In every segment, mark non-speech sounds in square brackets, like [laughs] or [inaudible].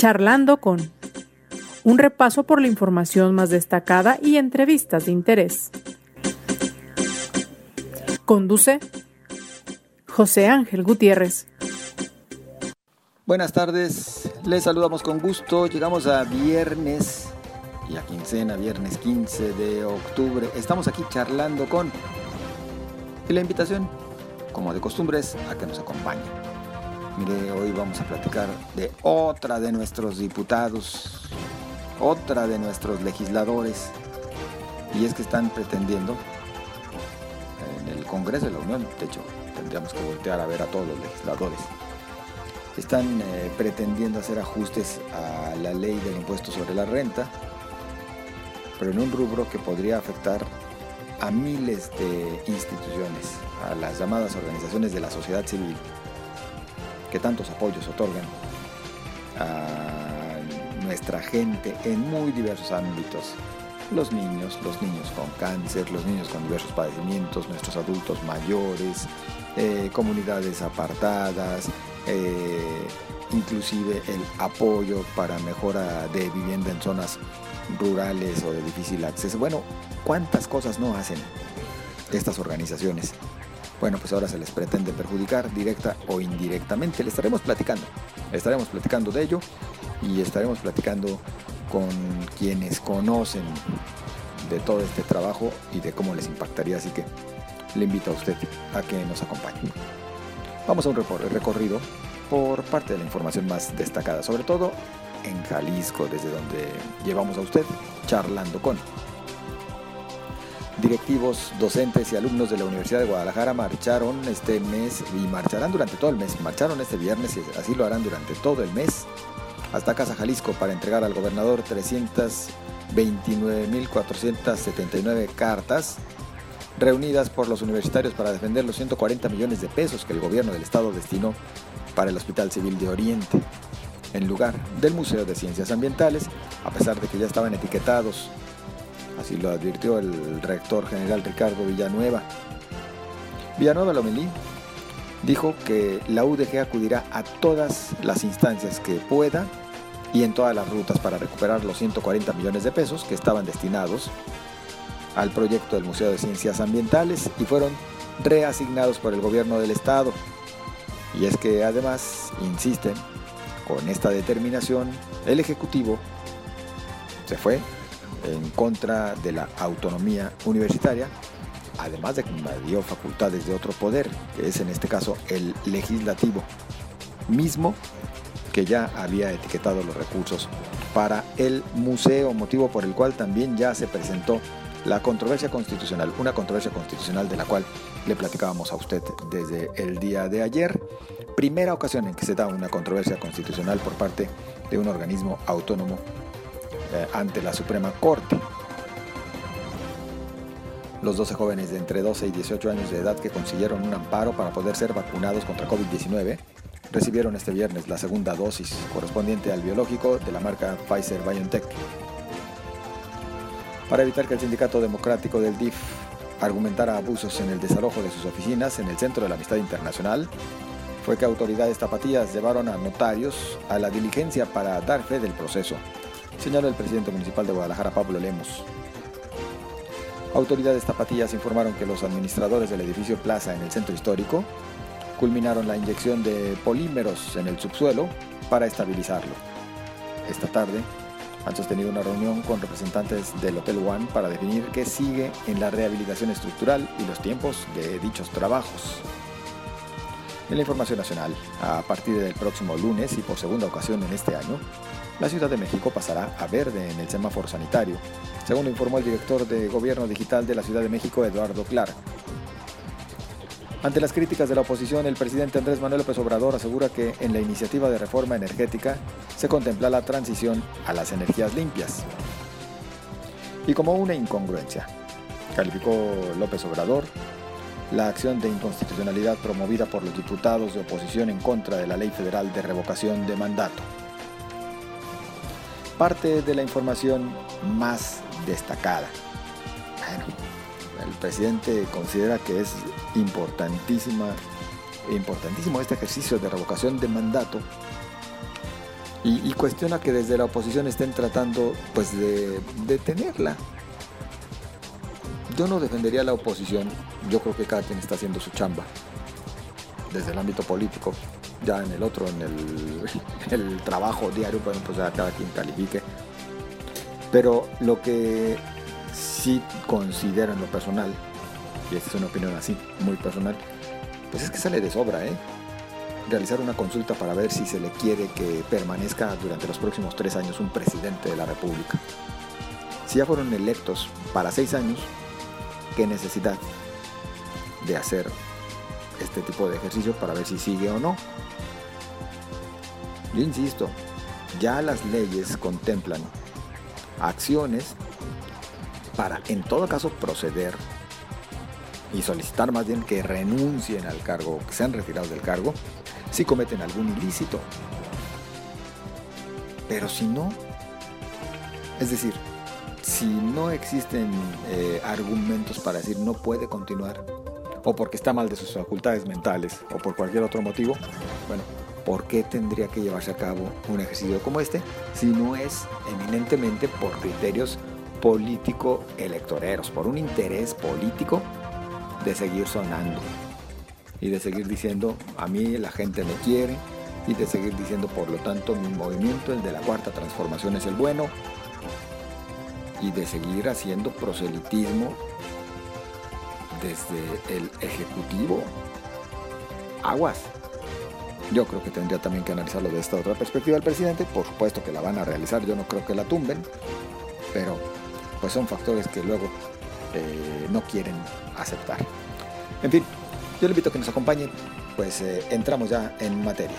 Charlando con un repaso por la información más destacada y entrevistas de interés. Conduce José Ángel Gutiérrez. Buenas tardes, les saludamos con gusto. Llegamos a viernes y a quincena, viernes 15 de octubre. Estamos aquí charlando con. Y la invitación, como de costumbre, es a que nos acompañen. Mire, hoy vamos a platicar de otra de nuestros diputados, otra de nuestros legisladores, y es que están pretendiendo en el Congreso de la Unión, de hecho, tendríamos que voltear a ver a todos los legisladores, están eh, pretendiendo hacer ajustes a la ley del impuesto sobre la renta, pero en un rubro que podría afectar a miles de instituciones, a las llamadas organizaciones de la sociedad civil, que tantos apoyos otorgan a nuestra gente en muy diversos ámbitos. Los niños, los niños con cáncer, los niños con diversos padecimientos, nuestros adultos mayores, eh, comunidades apartadas, eh, inclusive el apoyo para mejora de vivienda en zonas rurales o de difícil acceso. Bueno, ¿cuántas cosas no hacen estas organizaciones? Bueno, pues ahora se les pretende perjudicar directa o indirectamente. Le estaremos platicando. Estaremos platicando de ello y estaremos platicando con quienes conocen de todo este trabajo y de cómo les impactaría. Así que le invito a usted a que nos acompañe. Vamos a un recorrido por parte de la información más destacada, sobre todo en Jalisco, desde donde llevamos a usted charlando con. Directivos, docentes y alumnos de la Universidad de Guadalajara marcharon este mes y marcharán durante todo el mes. Marcharon este viernes y así lo harán durante todo el mes hasta Casa Jalisco para entregar al gobernador 329.479 cartas reunidas por los universitarios para defender los 140 millones de pesos que el gobierno del estado destinó para el Hospital Civil de Oriente en lugar del Museo de Ciencias Ambientales, a pesar de que ya estaban etiquetados. Así lo advirtió el rector general Ricardo Villanueva. Villanueva Lomelí dijo que la UDG acudirá a todas las instancias que pueda y en todas las rutas para recuperar los 140 millones de pesos que estaban destinados al proyecto del Museo de Ciencias Ambientales y fueron reasignados por el gobierno del estado. Y es que además insisten con esta determinación, el Ejecutivo se fue en contra de la autonomía universitaria, además de que invadió facultades de otro poder, que es en este caso el legislativo, mismo que ya había etiquetado los recursos para el museo, motivo por el cual también ya se presentó la controversia constitucional, una controversia constitucional de la cual le platicábamos a usted desde el día de ayer. Primera ocasión en que se da una controversia constitucional por parte de un organismo autónomo eh, ante la Suprema Corte. Los 12 jóvenes de entre 12 y 18 años de edad que consiguieron un amparo para poder ser vacunados contra COVID-19 recibieron este viernes la segunda dosis correspondiente al biológico de la marca Pfizer BioNTech. Para evitar que el Sindicato Democrático del DIF argumentara abusos en el desalojo de sus oficinas en el Centro de la Amistad Internacional, fue que autoridades tapatías llevaron a notarios a la diligencia para dar fe del proceso, señaló el presidente municipal de Guadalajara, Pablo Lemos. Autoridades tapatías informaron que los administradores del edificio Plaza en el centro histórico culminaron la inyección de polímeros en el subsuelo para estabilizarlo. Esta tarde han sostenido una reunión con representantes del Hotel One para definir qué sigue en la rehabilitación estructural y los tiempos de dichos trabajos. En la información nacional, a partir del próximo lunes y por segunda ocasión en este año, la Ciudad de México pasará a verde en el semáforo sanitario, según informó el director de Gobierno Digital de la Ciudad de México, Eduardo Clark. Ante las críticas de la oposición, el presidente Andrés Manuel López Obrador asegura que en la iniciativa de reforma energética se contempla la transición a las energías limpias. Y como una incongruencia, calificó López Obrador la acción de inconstitucionalidad promovida por los diputados de oposición en contra de la Ley Federal de Revocación de Mandato. Parte de la información más destacada. Bueno, el presidente considera que es importantísima, importantísimo este ejercicio de revocación de mandato Y, cuestiona que desde la oposición estén tratando pues de detenerla. Yo no defendería a la oposición, yo creo que cada quien está haciendo su chamba, desde el ámbito político, ya en el otro, en [laughs] el, trabajo diario, bueno, pues ya cada quien califique. Pero lo que sí considero en lo personal, y esta es una opinión así, muy personal, pues es que sale de sobra, ¿eh? realizar una consulta para ver si se le quiere que permanezca durante los próximos tres años un presidente de la República. Si ya fueron electos para seis años, ¿qué necesidad de hacer este tipo de ejercicio para ver si sigue o no? Yo insisto, ya las leyes contemplan acciones para en todo caso proceder y solicitar más bien que renuncien al cargo, que sean retirados del cargo, si cometen algún ilícito. Pero si no, es decir, si no existen eh, argumentos para decir no puede continuar, o porque está mal de sus facultades mentales, o por cualquier otro motivo, bueno, ¿por qué tendría que llevarse a cabo un ejercicio como este si no es eminentemente por criterios político-electoreros, por un interés político de seguir sonando y de seguir diciendo a mí la gente me quiere y de seguir diciendo por lo tanto mi movimiento, el de la cuarta transformación es el bueno y de seguir haciendo proselitismo desde el ejecutivo. Aguas. Yo creo que tendría también que analizarlo de esta otra perspectiva el presidente. Por supuesto que la van a realizar, yo no creo que la tumben, pero pues son factores que luego eh, no quieren aceptar. En fin, yo le invito a que nos acompañen, pues eh, entramos ya en materia.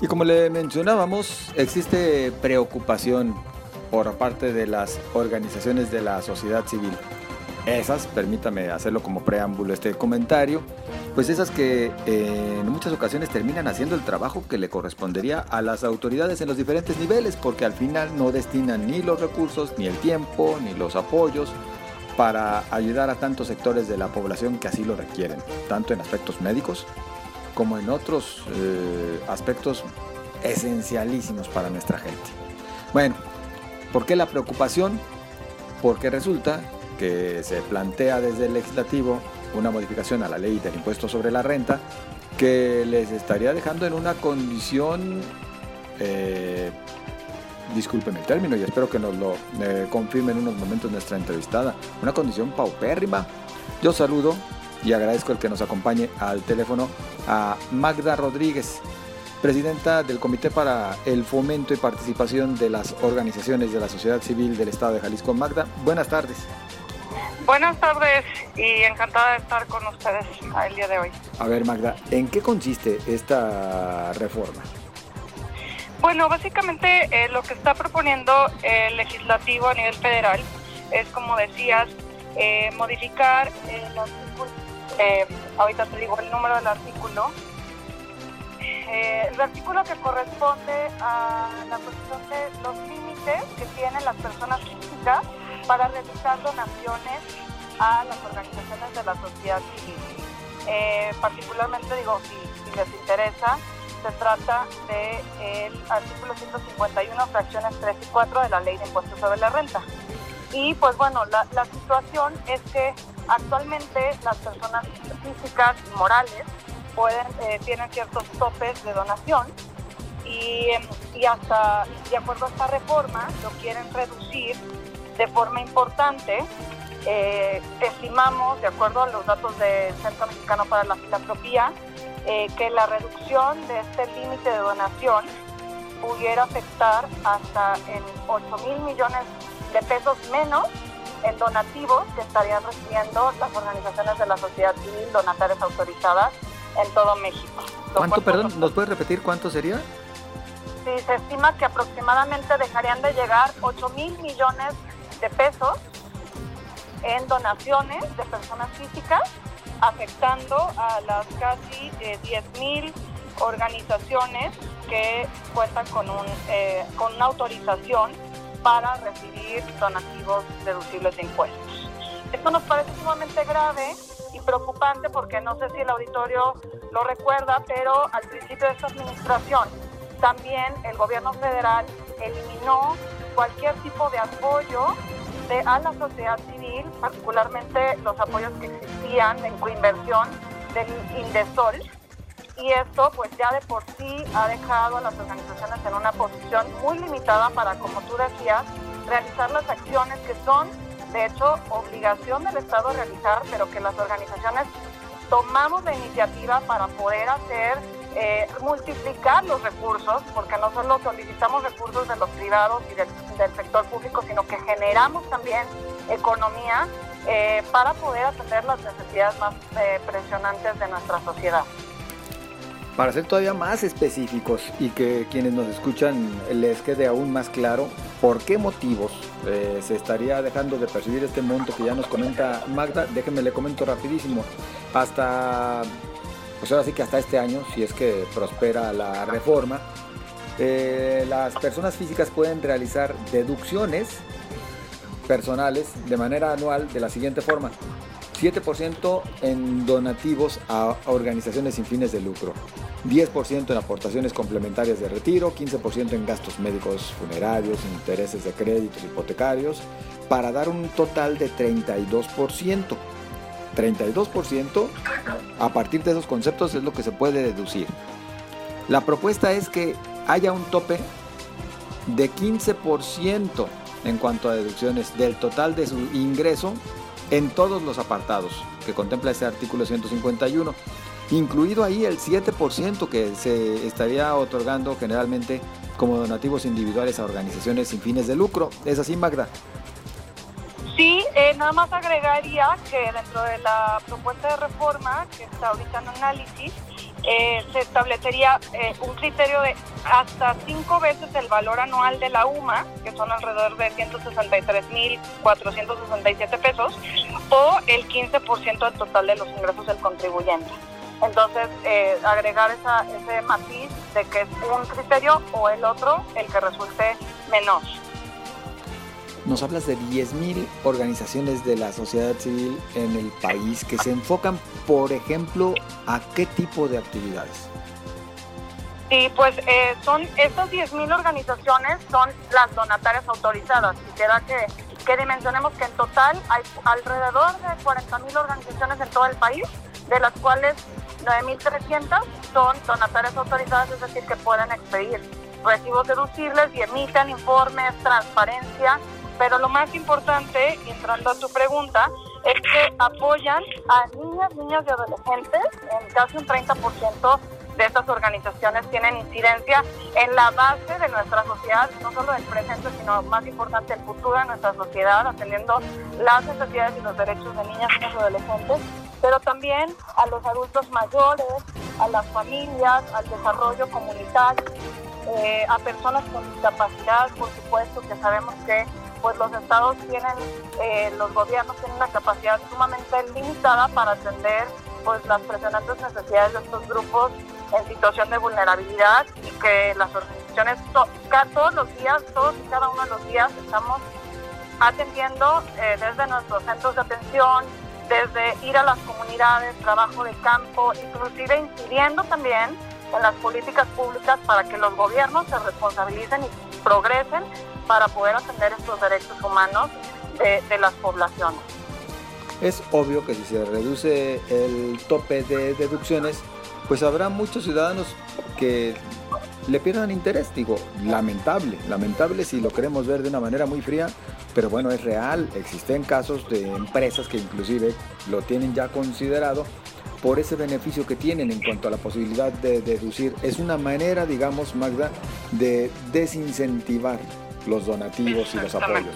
Y como le mencionábamos, existe preocupación por parte de las organizaciones de la sociedad civil. Esas, permítame hacerlo como preámbulo este comentario, pues esas que eh, en muchas ocasiones terminan haciendo el trabajo que le correspondería a las autoridades en los diferentes niveles, porque al final no destinan ni los recursos, ni el tiempo, ni los apoyos para ayudar a tantos sectores de la población que así lo requieren, tanto en aspectos médicos como en otros eh, aspectos esencialísimos para nuestra gente. Bueno, ¿por qué la preocupación? Porque resulta que se plantea desde el legislativo una modificación a la ley del impuesto sobre la renta que les estaría dejando en una condición, eh, disculpen el término y espero que nos lo eh, confirme en unos momentos nuestra entrevistada, una condición paupérrima. Yo saludo y agradezco el que nos acompañe al teléfono a Magda Rodríguez, presidenta del Comité para el Fomento y Participación de las Organizaciones de la Sociedad Civil del Estado de Jalisco. Magda, buenas tardes. Buenas tardes y encantada de estar con ustedes el día de hoy. A ver, Magda, ¿en qué consiste esta reforma? Bueno, básicamente eh, lo que está proponiendo el legislativo a nivel federal es, como decías, eh, modificar el artículo, eh, ahorita te digo el número del artículo, el artículo que corresponde a la cuestión de los límites que tienen las personas físicas para realizar donaciones a las organizaciones de la sociedad civil. Eh, particularmente, digo, si, les interesa, se trata del el artículo 151, fracciones 3 y 4 de la Ley de Impuestos sobre la Renta. Y pues bueno, la, la situación es que actualmente las personas físicas y morales eh, tienen ciertos topes de donación y, y hasta, de acuerdo a esta reforma, lo quieren reducir de forma importante. Eh, estimamos, de acuerdo a los datos del Centro Mexicano para la Filantropía, eh, que la reducción de este límite de donación pudiera afectar hasta en 8 mil millones de pesos menos en donativos que estarían recibiendo las organizaciones de la sociedad civil donatarias autorizadas en todo México. ¿Cuánto, perdón, nos puedes repetir cuánto sería? Sí, se estima que aproximadamente dejarían de llegar 8 mil millones de pesos en donaciones de personas físicas, afectando a las casi eh, 10.000 organizaciones que cuentan con, un, eh, con una autorización para recibir donativos deducibles de impuestos. Esto nos parece sumamente grave y preocupante porque no sé si el auditorio lo recuerda, pero al principio de esta administración también el gobierno federal eliminó cualquier tipo de apoyo de, a la sociedad civil, particularmente los apoyos que existían en coinversión del Indesol. Y esto pues ya de por sí ha dejado a las organizaciones en una posición muy limitada para, como tú decías, realizar las acciones que son, de hecho, obligación del Estado realizar, pero que las organizaciones tomamos la iniciativa para poder hacer eh, multiplicar los recursos, porque no solo solicitamos recursos de los privados y del, sector público, sino que generamos también economía eh, para poder atender las necesidades más eh, presionantes de nuestra sociedad. Para ser todavía más específicos y que quienes nos escuchan les quede aún más claro por qué motivos se estaría dejando de percibir este monto que ya nos comenta Magda, déjenme le comento rapidísimo. Hasta pues ahora sí que hasta este año, si es que prospera la reforma, eh, las personas físicas pueden realizar deducciones personales de manera anual de la siguiente forma. 7% en donativos a organizaciones sin fines de lucro, 10% en aportaciones complementarias de retiro, 15% en gastos médicos funerarios, intereses de créditos hipotecarios, para dar un total de 32%. 32%, a partir de esos conceptos es lo que se puede deducir. La propuesta es que haya un tope de 15% en cuanto a deducciones del total de su ingreso en todos los apartados que contempla ese artículo 151, incluido ahí el 7% que se estaría otorgando generalmente como donativos individuales a organizaciones sin fines de lucro. ¿Es así, Magda? Sí, eh, nada más agregaría que dentro de la propuesta de reforma que está ahorita en análisis, eh, se establecería eh, un criterio de hasta cinco veces el valor anual de la UMA, que son alrededor de 163.467 pesos, o el 15% del total de los ingresos del contribuyente. Entonces, agregar esa, ese matiz de que es un criterio o el otro el que resulte menor nos hablas de 10.000 organizaciones de la sociedad civil en el país que se enfocan, por ejemplo, a qué tipo de actividades. Sí, pues eh, son estas 10.000 organizaciones son las donatarias autorizadas. Quisiera que, que dimensionemos que en total hay alrededor de 40.000 organizaciones en todo el país, de las cuales 9.300 son donatarias autorizadas, es decir, que pueden expedir recibos deducibles y emiten informes, transparencia pero lo más importante, entrando a tu pregunta, es que apoyan a niñas, niñas y adolescentes. En casi un 30% de estas organizaciones tienen incidencia en la base de nuestra sociedad, no solo del presente, sino más importante el futuro de nuestra sociedad, atendiendo las necesidades y los derechos de niñas, y adolescentes, pero también a los adultos mayores, a las familias, al desarrollo comunitario, eh, a personas con discapacidad, por supuesto, que sabemos que pues los estados tienen, eh, los gobiernos tienen una capacidad sumamente limitada para atender pues las presionantes necesidades de estos grupos en situación de vulnerabilidad y que las organizaciones todos los días, todos y cada uno de los días estamos atendiendo eh, desde nuestros centros de atención, desde ir a las comunidades, trabajo de campo, inclusive incidiendo también en las políticas públicas para que los gobiernos se responsabilicen y progresen para poder atender estos derechos humanos de, las poblaciones. Es obvio que si se reduce el tope de deducciones, pues habrá muchos ciudadanos que le pierdan interés. Digo, lamentable, lamentable si lo queremos ver de una manera muy fría, pero bueno, es real. Existen casos de empresas que inclusive lo tienen ya considerado por ese beneficio que tienen en cuanto a la posibilidad de deducir. Es una manera, digamos, Magda, de desincentivar los donativos y los apoyos.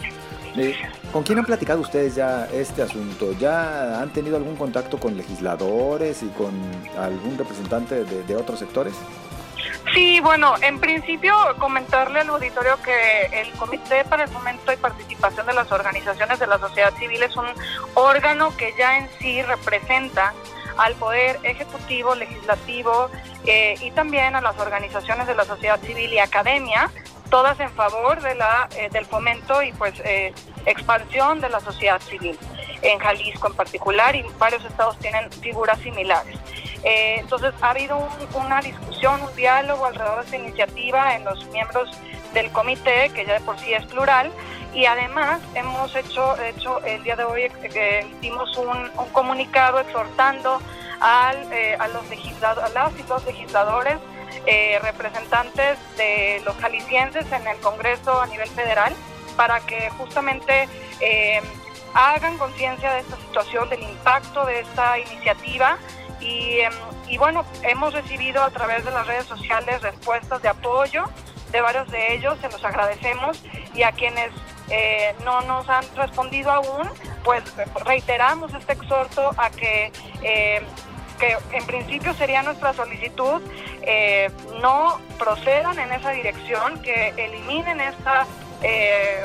Eh, ¿Con quién han platicado ustedes ya este asunto? ¿Ya han tenido algún contacto con legisladores y con algún representante de, otros sectores? Sí, bueno, en principio comentarle al auditorio que el Comité para el Fomento y Participación de las Organizaciones de la Sociedad Civil es un órgano que ya en sí representa al Poder Ejecutivo, Legislativo eh, y también a las organizaciones de la sociedad civil y academia todas en favor de la, eh, del fomento y pues eh, expansión de la sociedad civil. en Jalisco en particular, y varios estados tienen figuras similares. Eh, entonces ha habido una discusión, un diálogo alrededor de esta iniciativa en los miembros del comité, que ya de por sí es plural, y además hemos hecho, de hecho, el día de hoy eh, emitimos un, comunicado exhortando al, eh, a, los legisladores, a las y los legisladores eh, representantes de los jaliscienses en el Congreso a nivel federal para que justamente hagan conciencia de esta situación, del impacto de esta iniciativa. Y, em, y, bueno, hemos recibido a través de las redes sociales respuestas de apoyo de varios de ellos, se los agradecemos. Y a quienes eh, no nos han respondido aún, pues reiteramos este exhorto a que, eh, que en principio sería nuestra solicitud, eh, no procedan en esa dirección, que eliminen esta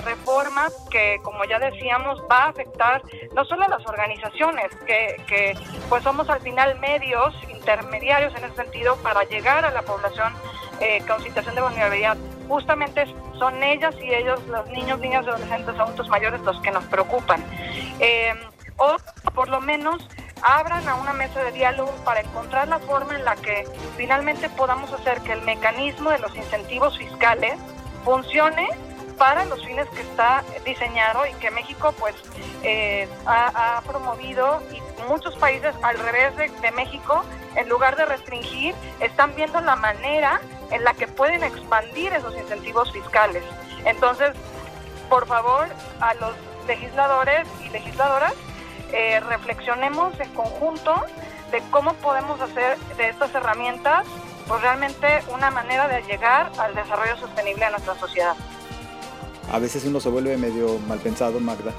reforma que, como ya decíamos, va a afectar no solo a las organizaciones, que, que pues somos al final medios intermediarios en ese sentido para llegar a la población eh, con situación de vulnerabilidad. Justamente son ellas y ellos, los niños, niñas, adolescentes, adultos mayores, los que nos preocupan. Eh, o por lo menos abran a una mesa de diálogo para encontrar la forma en la que finalmente podamos hacer que el mecanismo de los incentivos fiscales funcione para los fines que está diseñado y que México pues eh, ha, promovido y muchos países al revés de, México en lugar de restringir están viendo la manera en la que pueden expandir esos incentivos fiscales. Entonces, por favor, a los legisladores y legisladoras, eh, reflexionemos en conjunto de cómo podemos hacer de estas herramientas pues realmente una manera de llegar al desarrollo sostenible de nuestra sociedad. A veces uno se vuelve medio mal pensado, Magda,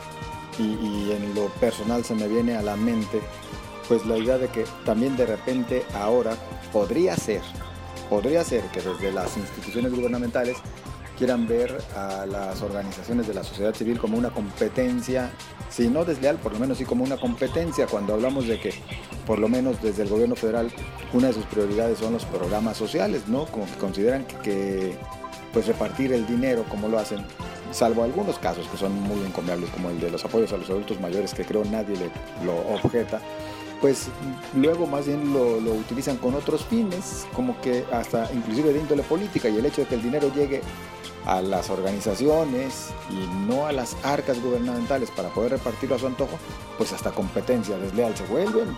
y, en lo personal se me viene a la mente pues la idea de que también de repente ahora podría ser podría ser que desde las instituciones gubernamentales quieran ver a las organizaciones de la sociedad civil como una competencia, si no desleal, por lo menos sí como una competencia, cuando hablamos de que, por lo menos desde el gobierno federal, una de sus prioridades son los programas sociales, ¿no? Como que consideran que, pues repartir el dinero como lo hacen, salvo algunos casos que son muy encomiables, como el de los apoyos a los adultos mayores, que creo nadie le, lo objeta, pues luego más bien lo, utilizan con otros fines, como que hasta inclusive de índole política y el hecho de que el dinero llegue a las organizaciones y no a las arcas gubernamentales para poder repartirlo a su antojo, pues hasta competencia desleal se vuelven.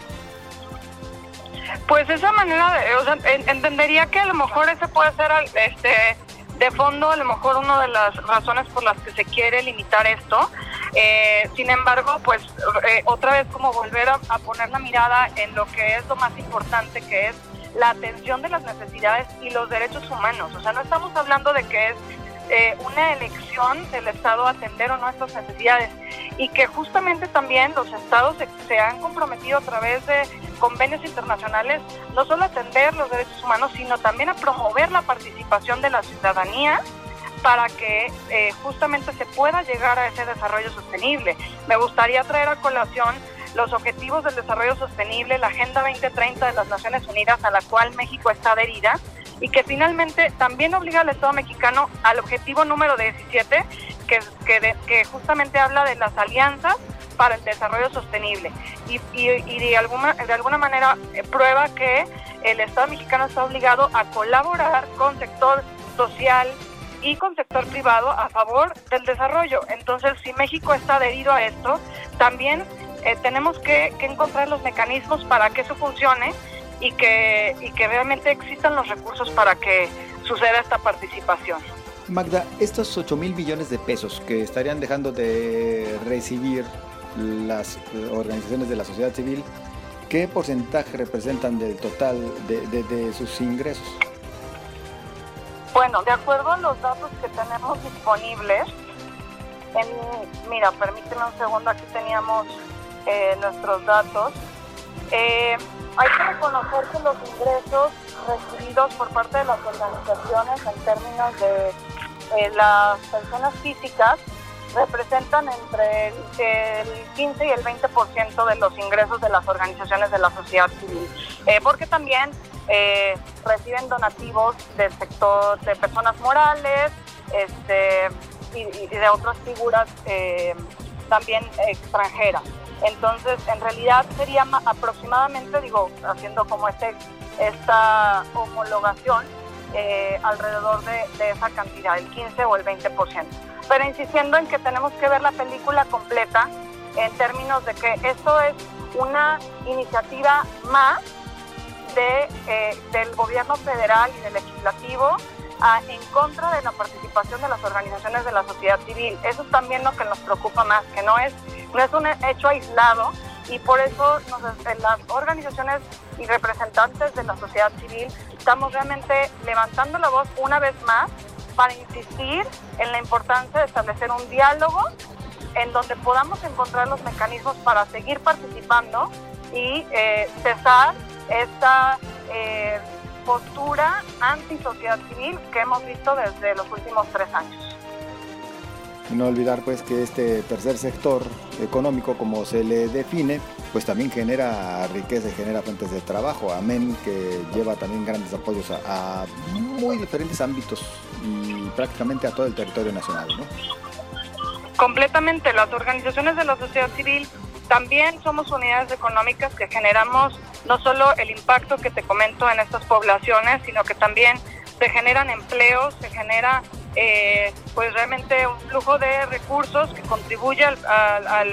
Pues esa manera, de, o sea, entendería que a lo mejor ese puede ser este de fondo a lo mejor una de las razones por las que se quiere limitar esto. Eh, sin embargo, pues eh, otra vez como volver a, poner la mirada en lo que es lo más importante, que es la atención de las necesidades y los derechos humanos. O sea, no estamos hablando de que es eh, una elección del Estado atender o no estas necesidades y que justamente también los estados se, han comprometido a través de convenios internacionales no solo a atender los derechos humanos, sino también a promover la participación de la ciudadanía para que eh, justamente se pueda llegar a ese desarrollo sostenible. Me gustaría traer a colación los objetivos del desarrollo sostenible, la Agenda 2030 de las Naciones Unidas a la cual México está adherida y que finalmente también obliga al Estado mexicano al objetivo número 17, que, que, que justamente habla de las alianzas para el desarrollo sostenible y, y, de, alguna, de alguna manera eh, prueba que el Estado mexicano está obligado a colaborar con sector social y con sector privado a favor del desarrollo. Entonces, si México está adherido a esto, también eh, tenemos que encontrar los mecanismos para que eso funcione y que, y que realmente existan los recursos para que suceda esta participación. Magda, estos 8 mil millones de pesos que estarían dejando de recibir las organizaciones de la sociedad civil, ¿qué porcentaje representan del total de, de, sus ingresos? Bueno, de acuerdo a los datos que tenemos disponibles, en, mira, permíteme un segundo, aquí teníamos eh, nuestros datos. Eh, hay que reconocer que los ingresos recibidos por parte de las organizaciones en términos de eh, las personas físicas representan entre el, 15 y el 20% de los ingresos de las organizaciones de la sociedad civil, eh, porque también reciben donativos del sector de personas morales este, y, de otras figuras también extranjeras. Entonces, en realidad sería aproximadamente, digo, haciendo como este, esta homologación, eh, alrededor de, esa cantidad, el 15 o el 20%. Pero insistiendo en que tenemos que ver la película completa en términos de que esto es una iniciativa más de, eh, del gobierno federal y del legislativo en contra de la participación de las organizaciones de la sociedad civil. Eso es también lo que nos preocupa más, que no es, no es un hecho aislado y por eso las organizaciones y representantes de la sociedad civil estamos realmente levantando la voz una vez más para insistir en la importancia de establecer un diálogo en donde podamos encontrar los mecanismos para seguir participando y eh, cesar esta eh, postura anti-sociedad civil que hemos visto desde los últimos tres años. No olvidar pues que este tercer sector económico, como se le define, pues también genera riqueza y genera fuentes de trabajo, amén que lleva también grandes apoyos a, a muy diferentes ámbitos y prácticamente a todo el territorio nacional. ¿no? Completamente, las organizaciones de la sociedad civil también somos unidades económicas que generamos no solo el impacto que te comento en estas poblaciones, sino que también se generan empleos, se genera eh, pues realmente un flujo de recursos que contribuye a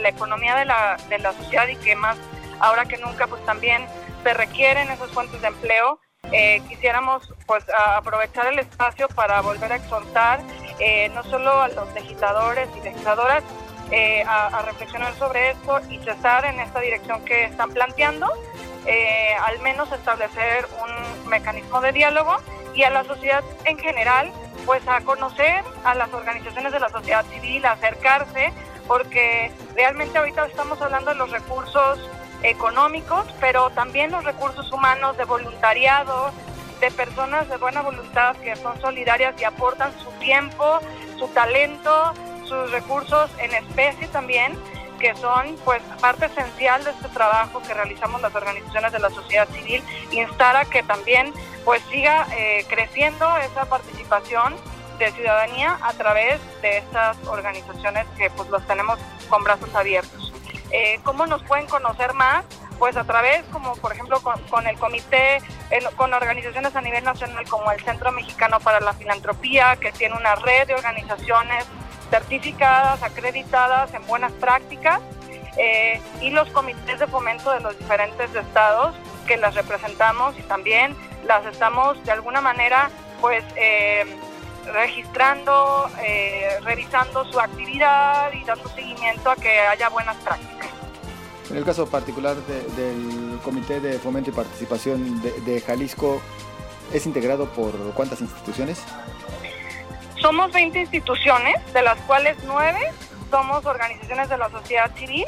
la economía de la, de la sociedad y que más ahora que nunca pues también se requieren esas fuentes de empleo. Eh, quisiéramos pues aprovechar el espacio para volver a exhortar eh, no solo a los legisladores y legisladoras, eh, a, reflexionar sobre esto y cesar en esta dirección que están planteando, eh, al menos establecer un mecanismo de diálogo y a la sociedad en general, pues a conocer a las organizaciones de la sociedad civil, a acercarse, porque realmente ahorita estamos hablando de los recursos económicos, pero también los recursos humanos de voluntariado, de personas de buena voluntad que son solidarias y aportan su tiempo, su talento, sus recursos en especie también, que son pues parte esencial de este trabajo que realizamos las organizaciones de la sociedad civil, instar a que también pues siga eh, creciendo esa participación de ciudadanía a través de estas organizaciones que pues los tenemos con brazos abiertos. Eh, ¿Cómo nos pueden conocer más? Pues a través, como por ejemplo con, el comité, con organizaciones a nivel nacional como el Centro Mexicano para la Filantropía, que tiene una red de organizaciones certificadas, acreditadas en buenas prácticas eh, y los comités de fomento de los diferentes estados que las representamos y también las estamos de alguna manera pues eh, registrando, eh, revisando su actividad y dando seguimiento a que haya buenas prácticas. En el caso particular del Comité de Fomento y Participación de Jalisco, ¿es integrado por cuántas instituciones? Somos 20 instituciones, de las cuales 9 somos organizaciones de la sociedad civil.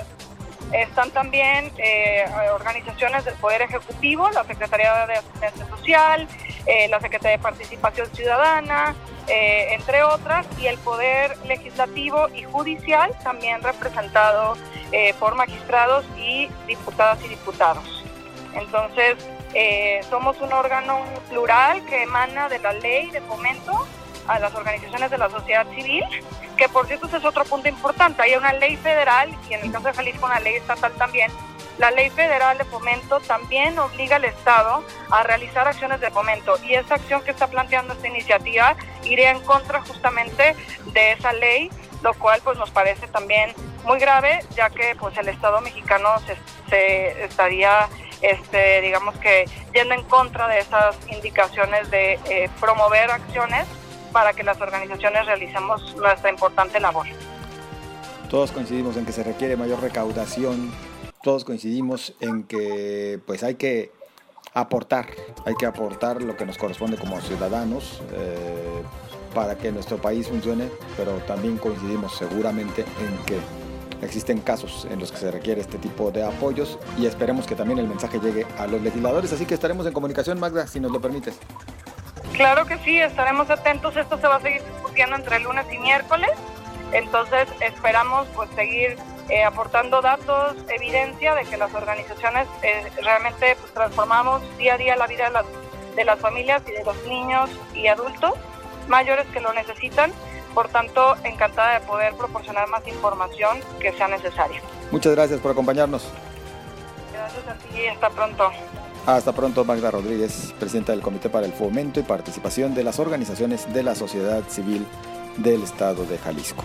Están también eh, organizaciones del Poder Ejecutivo, la Secretaría de Asistencia Social, eh, la Secretaría de Participación Ciudadana, eh, entre otras, y el Poder Legislativo y Judicial, también representado por magistrados y diputadas y diputados. Entonces, somos un órgano plural que emana de la ley de fomento a las organizaciones de la sociedad civil, que por cierto es otro punto importante. Hay una ley federal y en el caso de Jalisco una ley estatal también. La ley federal de fomento también obliga al Estado a realizar acciones de fomento y esa acción que está planteando esta iniciativa iría en contra justamente de esa ley, lo cual pues nos parece también muy grave, ya que pues el Estado mexicano se, estaría este, digamos que yendo en contra de esas indicaciones de eh, promover acciones para que las organizaciones realicemos nuestra importante labor. Todos coincidimos en que se requiere mayor recaudación, todos coincidimos en que pues hay que aportar, hay que aportar lo que nos corresponde como ciudadanos eh, para que nuestro país funcione, pero también coincidimos seguramente en que existen casos en los que se requiere este tipo de apoyos y esperemos que también el mensaje llegue a los legisladores, así que estaremos en comunicación, Magda, si nos lo permites. Claro que sí, estaremos atentos. Esto se va a seguir discutiendo entre lunes y miércoles. Entonces esperamos pues seguir eh, aportando datos, evidencia de que las organizaciones eh, realmente pues, transformamos día a día la vida de las, de las familias y de los niños y adultos mayores que lo necesitan. Por tanto, encantada de poder proporcionar más información que sea necesaria. Muchas gracias por acompañarnos. Gracias a ti, hasta pronto. Hasta pronto, Magda Rodríguez, presidenta del Comité para el Fomento y Participación de las Organizaciones de la Sociedad Civil del Estado de Jalisco.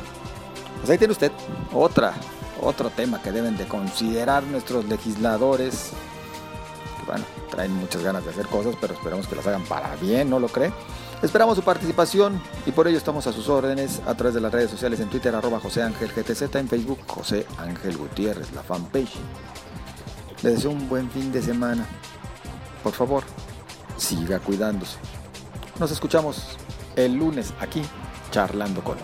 Pues ahí tiene usted otra, otro tema que deben de considerar nuestros legisladores. Bueno, traen muchas ganas de hacer cosas, pero esperamos que las hagan para bien, ¿no lo cree? Esperamos su participación y por ello estamos a sus órdenes a través de las redes sociales en Twitter, arroba José Ángel GTZ, en Facebook, José Ángel Gutiérrez, la fanpage. Les deseo un buen fin de semana. Por favor, siga cuidándose. Nos escuchamos el lunes aquí, charlando con